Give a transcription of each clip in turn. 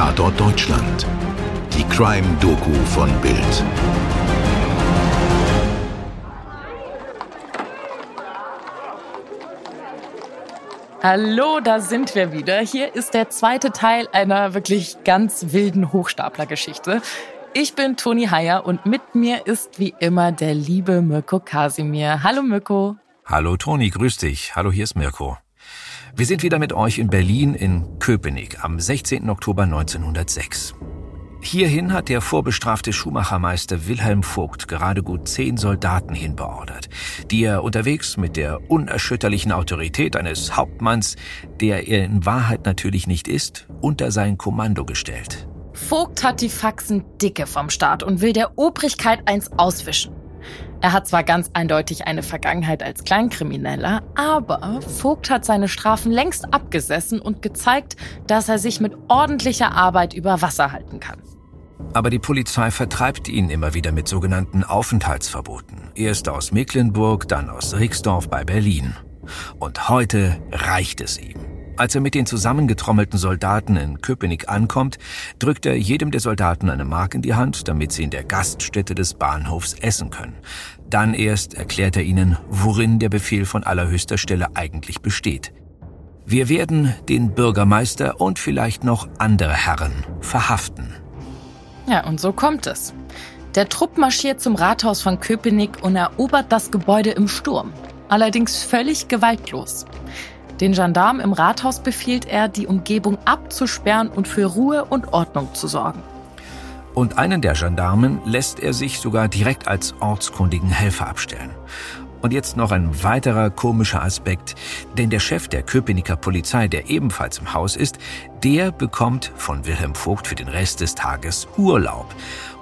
Tatort Deutschland. Die Crime-Doku von Bild. Hallo, da sind wir wieder. Hier ist der zweite Teil einer wirklich ganz wilden Hochstaplergeschichte. Ich bin Toni Heyer und mit mir ist wie immer der liebe Mirko Kasimir. Hallo Mirko. Hallo Toni, grüß dich. Hallo, hier ist Mirko. Wir sind wieder mit euch in Berlin in Köpenick am 16. Oktober 1906. Hierhin hat der vorbestrafte Schuhmachermeister Wilhelm Vogt gerade gut zehn Soldaten hinbeordert, die er unterwegs mit der unerschütterlichen Autorität eines Hauptmanns, der er in Wahrheit natürlich nicht ist, unter sein Kommando gestellt. Vogt hat die Faxen dicke vom Staat und will der Obrigkeit eins auswischen. Er hat zwar ganz eindeutig eine Vergangenheit als Kleinkrimineller, aber Vogt hat seine Strafen längst abgesessen und gezeigt, dass er sich mit ordentlicher Arbeit über Wasser halten kann. Aber die Polizei vertreibt ihn immer wieder mit sogenannten Aufenthaltsverboten. Erst aus Mecklenburg, dann aus Rixdorf bei Berlin. Und heute reicht es ihm. Als er mit den zusammengetrommelten Soldaten in Köpenick ankommt, drückt er jedem der Soldaten eine Mark in die Hand, damit sie in der Gaststätte des Bahnhofs essen können. Dann erst erklärt er ihnen, worin der Befehl von allerhöchster Stelle eigentlich besteht. Wir werden den Bürgermeister und vielleicht noch andere Herren verhaften. Ja, und so kommt es. Der Trupp marschiert zum Rathaus von Köpenick und erobert das Gebäude im Sturm. Allerdings völlig gewaltlos. Den Gendarmen im Rathaus befiehlt er, die Umgebung abzusperren und für Ruhe und Ordnung zu sorgen. Und einen der Gendarmen lässt er sich sogar direkt als ortskundigen Helfer abstellen. Und jetzt noch ein weiterer komischer Aspekt, denn der Chef der Köpenicker Polizei, der ebenfalls im Haus ist, der bekommt von Wilhelm Vogt für den Rest des Tages Urlaub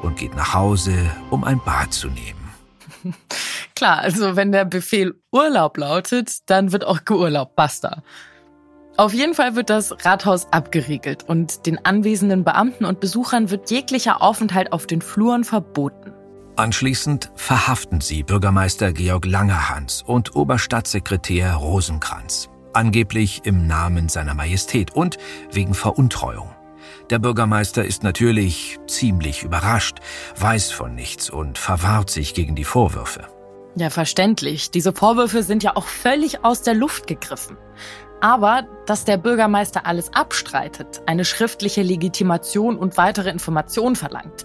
und geht nach Hause, um ein Bad zu nehmen. Klar, also wenn der Befehl Urlaub lautet, dann wird auch geurlaubt, basta. Auf jeden Fall wird das Rathaus abgeriegelt und den anwesenden Beamten und Besuchern wird jeglicher Aufenthalt auf den Fluren verboten. Anschließend verhaften sie Bürgermeister Georg Langerhans und Oberstadtsekretär Rosenkranz, angeblich im Namen seiner Majestät und wegen Veruntreuung. Der Bürgermeister ist natürlich ziemlich überrascht, weiß von nichts und verwahrt sich gegen die Vorwürfe. Ja, verständlich. Diese Vorwürfe sind ja auch völlig aus der Luft gegriffen. Aber dass der Bürgermeister alles abstreitet, eine schriftliche Legitimation und weitere Informationen verlangt,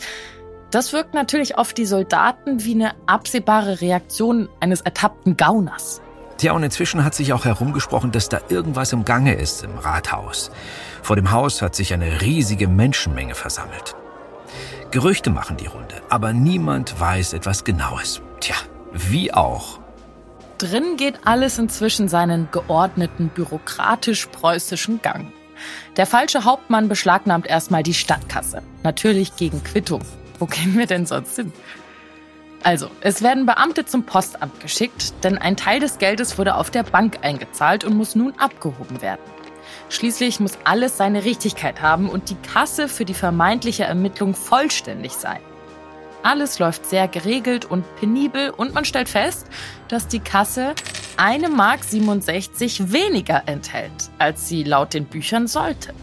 das wirkt natürlich auf die Soldaten wie eine absehbare Reaktion eines ertappten Gauners. Tja, und inzwischen hat sich auch herumgesprochen, dass da irgendwas im Gange ist im Rathaus. Vor dem Haus hat sich eine riesige Menschenmenge versammelt. Gerüchte machen die Runde, aber niemand weiß etwas Genaues. Tja, wie auch. Drin geht alles inzwischen seinen geordneten bürokratisch-preußischen Gang. Der falsche Hauptmann beschlagnahmt erstmal die Stadtkasse. Natürlich gegen Quittung. Wo gehen wir denn sonst hin? Also, es werden Beamte zum Postamt geschickt, denn ein Teil des Geldes wurde auf der Bank eingezahlt und muss nun abgehoben werden. Schließlich muss alles seine Richtigkeit haben und die Kasse für die vermeintliche Ermittlung vollständig sein. Alles läuft sehr geregelt und penibel und man stellt fest, dass die Kasse eine Mark 67 weniger enthält, als sie laut den Büchern sollte.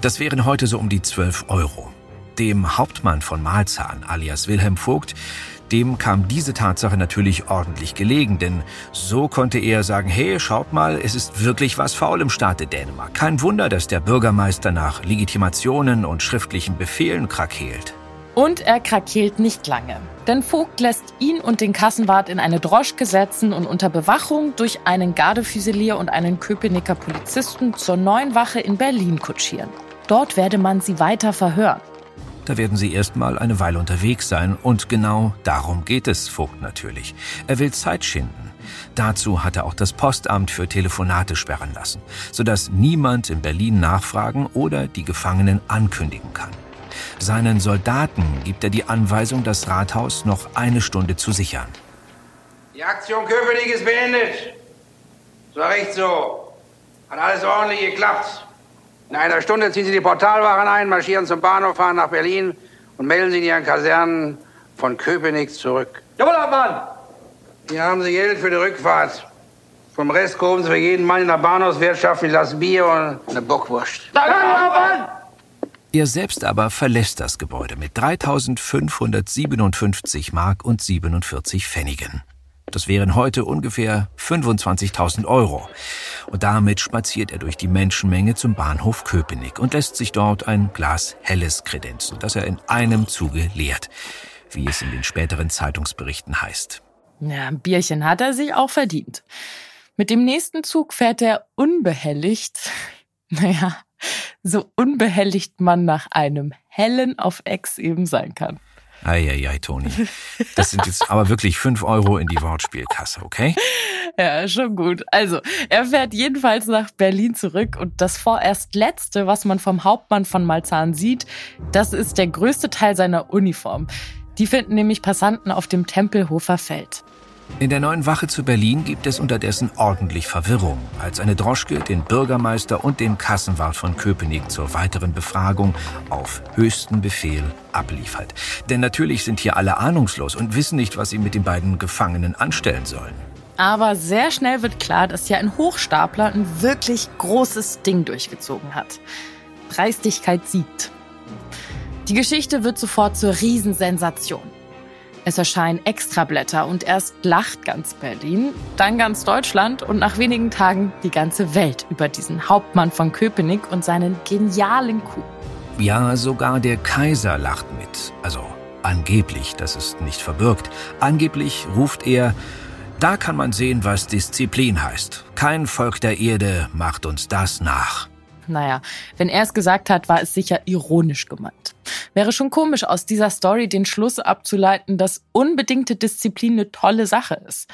Das wären heute so um die 12 Euro. Dem Hauptmann von Malzahn, alias Wilhelm Vogt, dem kam diese Tatsache natürlich ordentlich gelegen, denn so konnte er sagen, hey, schaut mal, es ist wirklich was faul im Staate Dänemark. Kein Wunder, dass der Bürgermeister nach Legitimationen und schriftlichen Befehlen krakeelt. Und er krakeelt nicht lange. Denn Vogt lässt ihn und den Kassenwart in eine Droschke setzen und unter Bewachung durch einen Gardefüsilier und einen Köpenicker Polizisten zur neuen Wache in Berlin kutschieren. Dort werde man sie weiter verhören. Da werden sie erstmal eine Weile unterwegs sein und genau darum geht es Vogt natürlich. Er will Zeit schinden. Dazu hat er auch das Postamt für Telefonate sperren lassen, sodass niemand in Berlin nachfragen oder die Gefangenen ankündigen kann. Seinen Soldaten gibt er die Anweisung, das Rathaus noch eine Stunde zu sichern. Die Aktion Köpenick ist beendet. So recht so. Hat alles ordentlich geklappt. In einer Stunde ziehen Sie die Portalwachen ein, marschieren zum Bahnhof, fahren nach Berlin und melden Sie in Ihren Kasernen von Köpenick zurück. Jawohl, Hauptmann! Hier haben Sie Geld für die Rückfahrt. Vom Rest gruben Sie für jeden Mann in der Bahnhofswirtschaft ein Glas Bier und eine Bockwurst. Danke, Hauptmann! Er selbst aber verlässt das Gebäude mit 3.557 Mark und 47 Pfennigen. Das wären heute ungefähr 25.000 Euro. Und damit spaziert er durch die Menschenmenge zum Bahnhof Köpenick und lässt sich dort ein Glas Helles kredenzen, das er in einem Zuge leert, wie es in den späteren Zeitungsberichten heißt. Ja, ein Bierchen hat er sich auch verdient. Mit dem nächsten Zug fährt er unbehelligt, naja, so unbehelligt man nach einem hellen auf Ex eben sein kann. Eieiei, Toni. Das sind jetzt aber wirklich fünf Euro in die Wortspielkasse, okay? Ja, schon gut. Also, er fährt jedenfalls nach Berlin zurück und das vorerst letzte, was man vom Hauptmann von Malzahn sieht, das ist der größte Teil seiner Uniform. Die finden nämlich Passanten auf dem Tempelhofer Feld. In der neuen Wache zu Berlin gibt es unterdessen ordentlich Verwirrung, als eine Droschke den Bürgermeister und den Kassenwart von Köpenick zur weiteren Befragung auf höchsten Befehl abliefert. Denn natürlich sind hier alle ahnungslos und wissen nicht, was sie mit den beiden Gefangenen anstellen sollen. Aber sehr schnell wird klar, dass hier ein Hochstapler ein wirklich großes Ding durchgezogen hat. Dreistigkeit siegt. Die Geschichte wird sofort zur Riesensensation. Es erscheinen Extrablätter und erst lacht ganz Berlin, dann ganz Deutschland und nach wenigen Tagen die ganze Welt über diesen Hauptmann von Köpenick und seinen genialen Coup. Ja, sogar der Kaiser lacht mit. Also angeblich, das ist nicht verbirgt. Angeblich ruft er, da kann man sehen, was Disziplin heißt. Kein Volk der Erde macht uns das nach. Naja, wenn er es gesagt hat, war es sicher ironisch gemeint. Wäre schon komisch, aus dieser Story den Schluss abzuleiten, dass unbedingte Disziplin eine tolle Sache ist.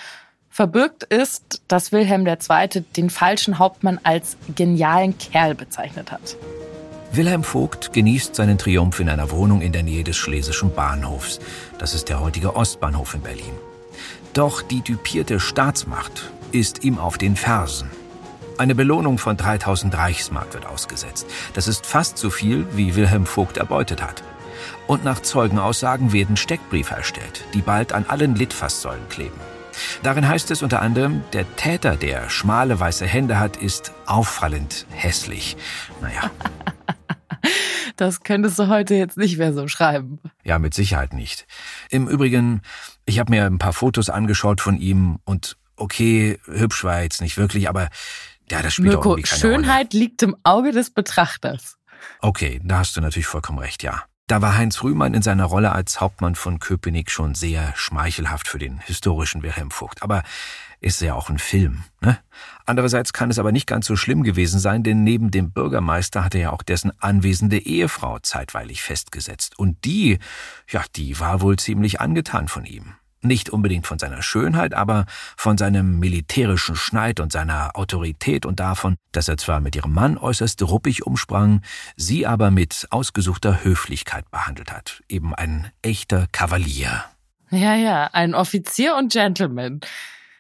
Verbürgt ist, dass Wilhelm II. den falschen Hauptmann als genialen Kerl bezeichnet hat. Wilhelm Vogt genießt seinen Triumph in einer Wohnung in der Nähe des Schlesischen Bahnhofs. Das ist der heutige Ostbahnhof in Berlin. Doch die düpierte Staatsmacht ist ihm auf den Fersen. Eine Belohnung von 3000 Reichsmark wird ausgesetzt. Das ist fast so viel, wie Wilhelm Vogt erbeutet hat. Und nach Zeugenaussagen werden Steckbriefe erstellt, die bald an allen Litfaßsäulen kleben. Darin heißt es unter anderem, der Täter, der schmale weiße Hände hat, ist auffallend hässlich. Naja. Das könntest du heute jetzt nicht mehr so schreiben. Ja, mit Sicherheit nicht. Im Übrigen, ich habe mir ein paar Fotos angeschaut von ihm und okay, hübsch war er jetzt nicht wirklich, aber ja, das spielt Mirko, auch keine Schönheit Rolle. liegt im Auge des Betrachters. Okay, da hast du natürlich vollkommen recht, ja. Da war Heinz Rühmann in seiner Rolle als Hauptmann von Köpenick schon sehr schmeichelhaft für den historischen Wilhelm Vogt. Aber ist ja auch ein Film, ne? Andererseits kann es aber nicht ganz so schlimm gewesen sein, denn neben dem Bürgermeister hatte er auch dessen anwesende Ehefrau zeitweilig festgesetzt. Und die, ja, die war wohl ziemlich angetan von ihm. Nicht unbedingt von seiner Schönheit, aber von seinem militärischen Schneid und seiner Autorität und davon, dass er zwar mit ihrem Mann äußerst ruppig umsprang, sie aber mit ausgesuchter Höflichkeit behandelt hat. Eben ein echter Kavalier. Ja, ja, ein Offizier und Gentleman.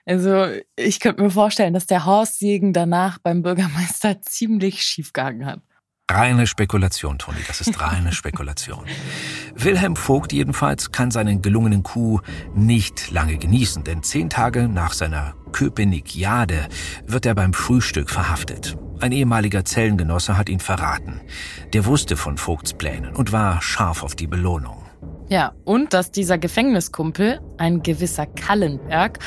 Also, ich könnte mir vorstellen, dass der Horst-Segen danach beim Bürgermeister ziemlich schief gegangen hat. Reine Spekulation, Toni, das ist reine Spekulation. Wilhelm Vogt jedenfalls kann seinen gelungenen Coup nicht lange genießen, denn zehn Tage nach seiner Köpenikiade wird er beim Frühstück verhaftet. Ein ehemaliger Zellengenosse hat ihn verraten. Der wusste von Vogts Plänen und war scharf auf die Belohnung. Ja, und dass dieser Gefängniskumpel, ein gewisser Kallenberg,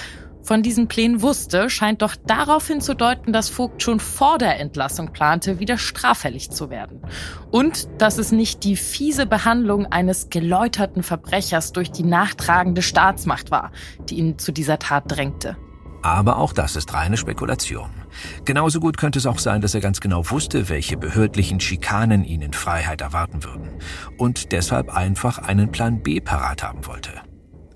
von diesen Plänen wusste, scheint doch darauf hinzudeuten, dass Vogt schon vor der Entlassung plante, wieder straffällig zu werden. Und dass es nicht die fiese Behandlung eines geläuterten Verbrechers durch die nachtragende Staatsmacht war, die ihn zu dieser Tat drängte. Aber auch das ist reine Spekulation. Genauso gut könnte es auch sein, dass er ganz genau wusste, welche behördlichen Schikanen ihn in Freiheit erwarten würden und deshalb einfach einen Plan B parat haben wollte.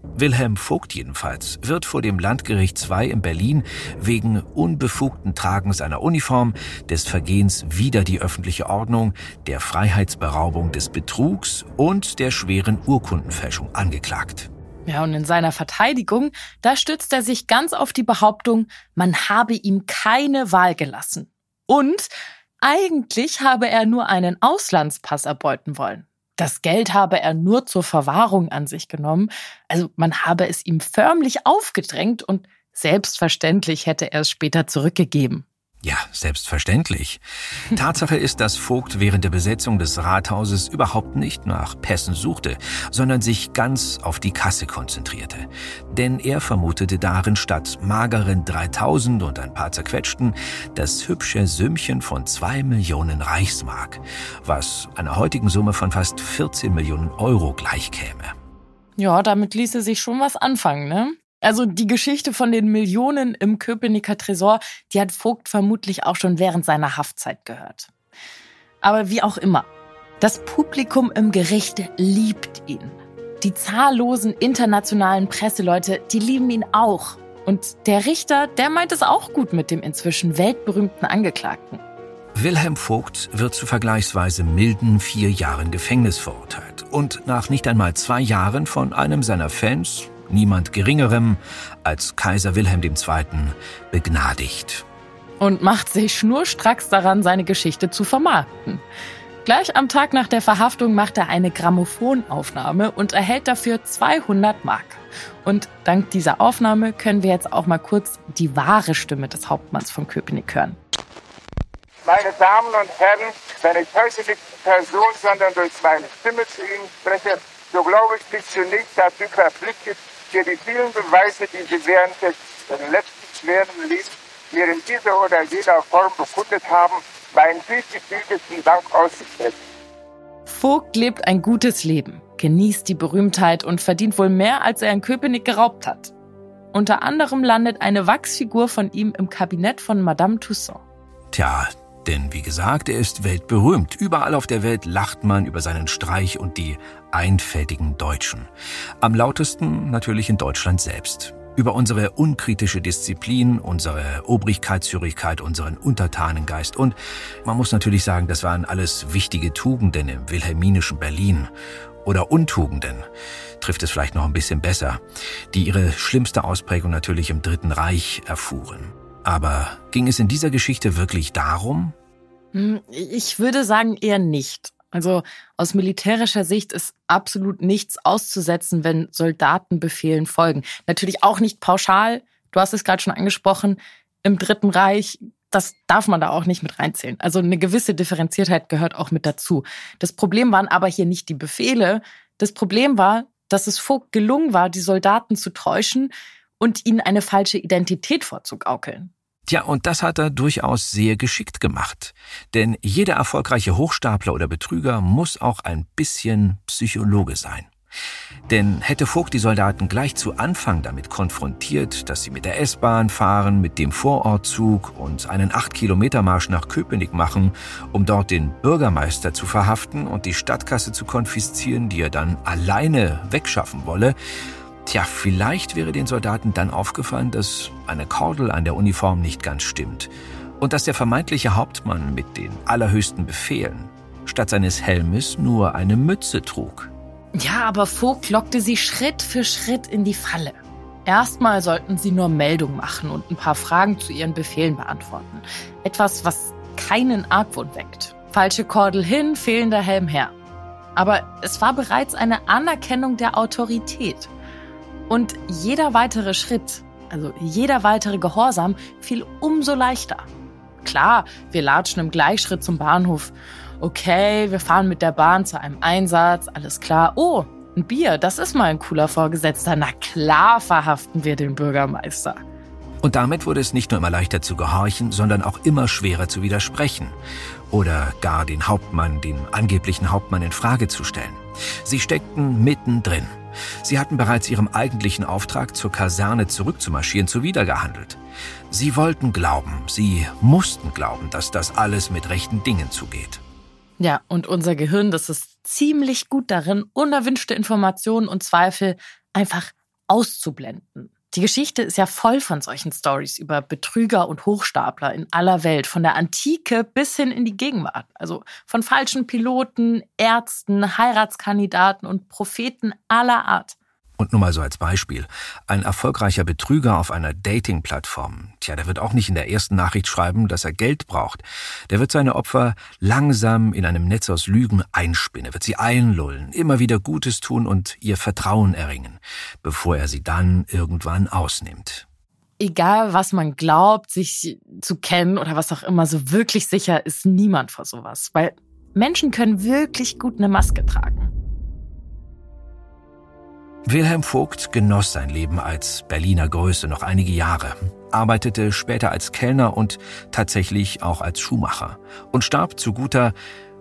Wilhelm Vogt jedenfalls wird vor dem Landgericht II in Berlin wegen unbefugten Tragens einer Uniform, des Vergehens wider die öffentliche Ordnung, der Freiheitsberaubung des Betrugs und der schweren Urkundenfälschung angeklagt. Ja, und in seiner Verteidigung, da stützt er sich ganz auf die Behauptung, man habe ihm keine Wahl gelassen. Und eigentlich habe er nur einen Auslandspass erbeuten wollen. Das Geld habe er nur zur Verwahrung an sich genommen. Also man habe es ihm förmlich aufgedrängt und selbstverständlich hätte er es später zurückgegeben. Ja, selbstverständlich. Tatsache ist, dass Vogt während der Besetzung des Rathauses überhaupt nicht nach Pässen suchte, sondern sich ganz auf die Kasse konzentrierte. Denn er vermutete darin statt mageren 3000 und ein paar zerquetschten das hübsche Sümmchen von zwei Millionen Reichsmark, was einer heutigen Summe von fast 14 Millionen Euro gleichkäme. Ja, damit ließe sich schon was anfangen, ne? Also die Geschichte von den Millionen im Köpenicker Tresor, die hat Vogt vermutlich auch schon während seiner Haftzeit gehört. Aber wie auch immer, das Publikum im Gericht liebt ihn. Die zahllosen internationalen Presseleute, die lieben ihn auch. Und der Richter, der meint es auch gut mit dem inzwischen weltberühmten Angeklagten. Wilhelm Vogt wird zu vergleichsweise milden vier Jahren Gefängnis verurteilt und nach nicht einmal zwei Jahren von einem seiner Fans niemand Geringerem als Kaiser Wilhelm II. begnadigt. Und macht sich schnurstracks daran, seine Geschichte zu vermarkten. Gleich am Tag nach der Verhaftung macht er eine Grammophonaufnahme und erhält dafür 200 Mark. Und dank dieser Aufnahme können wir jetzt auch mal kurz die wahre Stimme des Hauptmanns von Köpenick hören. Meine Damen und Herren, wenn ich heute nicht Person, sondern durch meine Stimme zu Ihnen spreche, so glaube ich mich zunächst dazu verpflichtet, für die vielen Beweise, die Sie während des letzten schweren Lebens mir in dieser oder jener Form bekundet haben, meinen tiefgefühltesten Dank auszusprechen. Vogt lebt ein gutes Leben, genießt die Berühmtheit und verdient wohl mehr, als er in Köpenick geraubt hat. Unter anderem landet eine Wachsfigur von ihm im Kabinett von Madame Toussaint. Tja, denn wie gesagt, er ist weltberühmt. Überall auf der Welt lacht man über seinen Streich und die einfältigen Deutschen. Am lautesten natürlich in Deutschland selbst. Über unsere unkritische Disziplin, unsere Obrigkeitshörigkeit, unseren Untertanengeist und man muss natürlich sagen, das waren alles wichtige Tugenden im wilhelminischen Berlin oder Untugenden, trifft es vielleicht noch ein bisschen besser, die ihre schlimmste Ausprägung natürlich im Dritten Reich erfuhren. Aber ging es in dieser Geschichte wirklich darum? Hm, ich würde sagen eher nicht. Also aus militärischer Sicht ist absolut nichts auszusetzen, wenn Soldaten Befehlen folgen. Natürlich auch nicht pauschal. Du hast es gerade schon angesprochen. Im Dritten Reich, das darf man da auch nicht mit reinzählen. Also eine gewisse Differenziertheit gehört auch mit dazu. Das Problem waren aber hier nicht die Befehle. Das Problem war, dass es Vogt gelungen war, die Soldaten zu täuschen und ihnen eine falsche Identität vorzugaukeln. Tja, und das hat er durchaus sehr geschickt gemacht. Denn jeder erfolgreiche Hochstapler oder Betrüger muss auch ein bisschen Psychologe sein. Denn hätte Vogt die Soldaten gleich zu Anfang damit konfrontiert, dass sie mit der S-Bahn fahren, mit dem Vorortzug und einen 8-Kilometer-Marsch nach Köpenick machen, um dort den Bürgermeister zu verhaften und die Stadtkasse zu konfiszieren, die er dann alleine wegschaffen wolle, Tja, vielleicht wäre den Soldaten dann aufgefallen, dass eine Kordel an der Uniform nicht ganz stimmt und dass der vermeintliche Hauptmann mit den allerhöchsten Befehlen statt seines Helmes nur eine Mütze trug. Ja, aber Vogt lockte sie Schritt für Schritt in die Falle. Erstmal sollten sie nur Meldung machen und ein paar Fragen zu ihren Befehlen beantworten. Etwas, was keinen Argwohn weckt. Falsche Kordel hin, fehlender Helm her. Aber es war bereits eine Anerkennung der Autorität. Und jeder weitere Schritt, also jeder weitere Gehorsam, fiel umso leichter. Klar, wir latschen im Gleichschritt zum Bahnhof. Okay, wir fahren mit der Bahn zu einem Einsatz, alles klar. Oh, ein Bier, das ist mal ein cooler Vorgesetzter. Na klar verhaften wir den Bürgermeister. Und damit wurde es nicht nur immer leichter zu gehorchen, sondern auch immer schwerer zu widersprechen oder gar den Hauptmann, den angeblichen Hauptmann in Frage zu stellen. Sie steckten mittendrin. Sie hatten bereits ihrem eigentlichen Auftrag, zur Kaserne zurückzumarschieren, zuwidergehandelt. Sie wollten glauben, sie mussten glauben, dass das alles mit rechten Dingen zugeht. Ja, und unser Gehirn, das ist ziemlich gut darin, unerwünschte Informationen und Zweifel einfach auszublenden. Die Geschichte ist ja voll von solchen Stories über Betrüger und Hochstapler in aller Welt, von der Antike bis hin in die Gegenwart. Also von falschen Piloten, Ärzten, Heiratskandidaten und Propheten aller Art. Und nur mal so als Beispiel. Ein erfolgreicher Betrüger auf einer Dating-Plattform, tja, der wird auch nicht in der ersten Nachricht schreiben, dass er Geld braucht. Der wird seine Opfer langsam in einem Netz aus Lügen einspinnen, wird sie einlullen, immer wieder Gutes tun und ihr Vertrauen erringen, bevor er sie dann irgendwann ausnimmt. egal was man glaubt, sich zu kennen oder was auch immer, so wirklich sicher ist niemand vor sowas. Weil Menschen können wirklich gut eine Maske tragen. Wilhelm Vogt genoss sein Leben als Berliner Größe noch einige Jahre, arbeitete später als Kellner und tatsächlich auch als Schuhmacher und starb zu guter,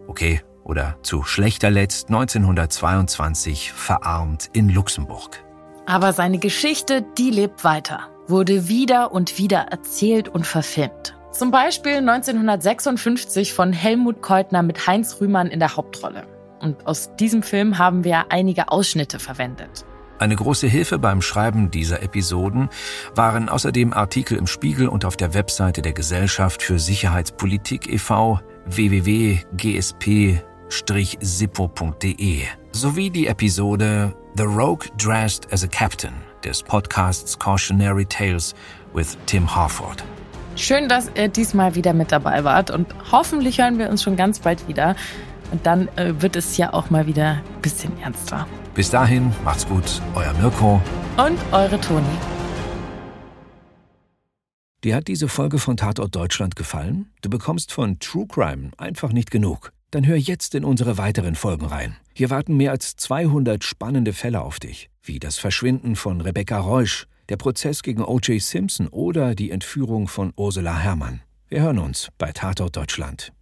okay, oder zu schlechter Letzt 1922 verarmt in Luxemburg. Aber seine Geschichte, die lebt weiter, wurde wieder und wieder erzählt und verfilmt. Zum Beispiel 1956 von Helmut Keutner mit Heinz Rühmann in der Hauptrolle. Und aus diesem Film haben wir einige Ausschnitte verwendet. Eine große Hilfe beim Schreiben dieser Episoden waren außerdem Artikel im Spiegel und auf der Webseite der Gesellschaft für Sicherheitspolitik e.V. www.gsp-sippo.de sowie die Episode The Rogue Dressed as a Captain des Podcasts Cautionary Tales with Tim Harford. Schön, dass ihr diesmal wieder mit dabei wart und hoffentlich hören wir uns schon ganz bald wieder. Und dann äh, wird es ja auch mal wieder ein bisschen ernster. Bis dahin, macht's gut, euer Mirko und eure Toni. Dir hat diese Folge von Tatort Deutschland gefallen? Du bekommst von True Crime einfach nicht genug. Dann hör jetzt in unsere weiteren Folgen rein. Hier warten mehr als 200 spannende Fälle auf dich, wie das Verschwinden von Rebecca Reusch, der Prozess gegen O.J. Simpson oder die Entführung von Ursula Herrmann. Wir hören uns bei Tatort Deutschland.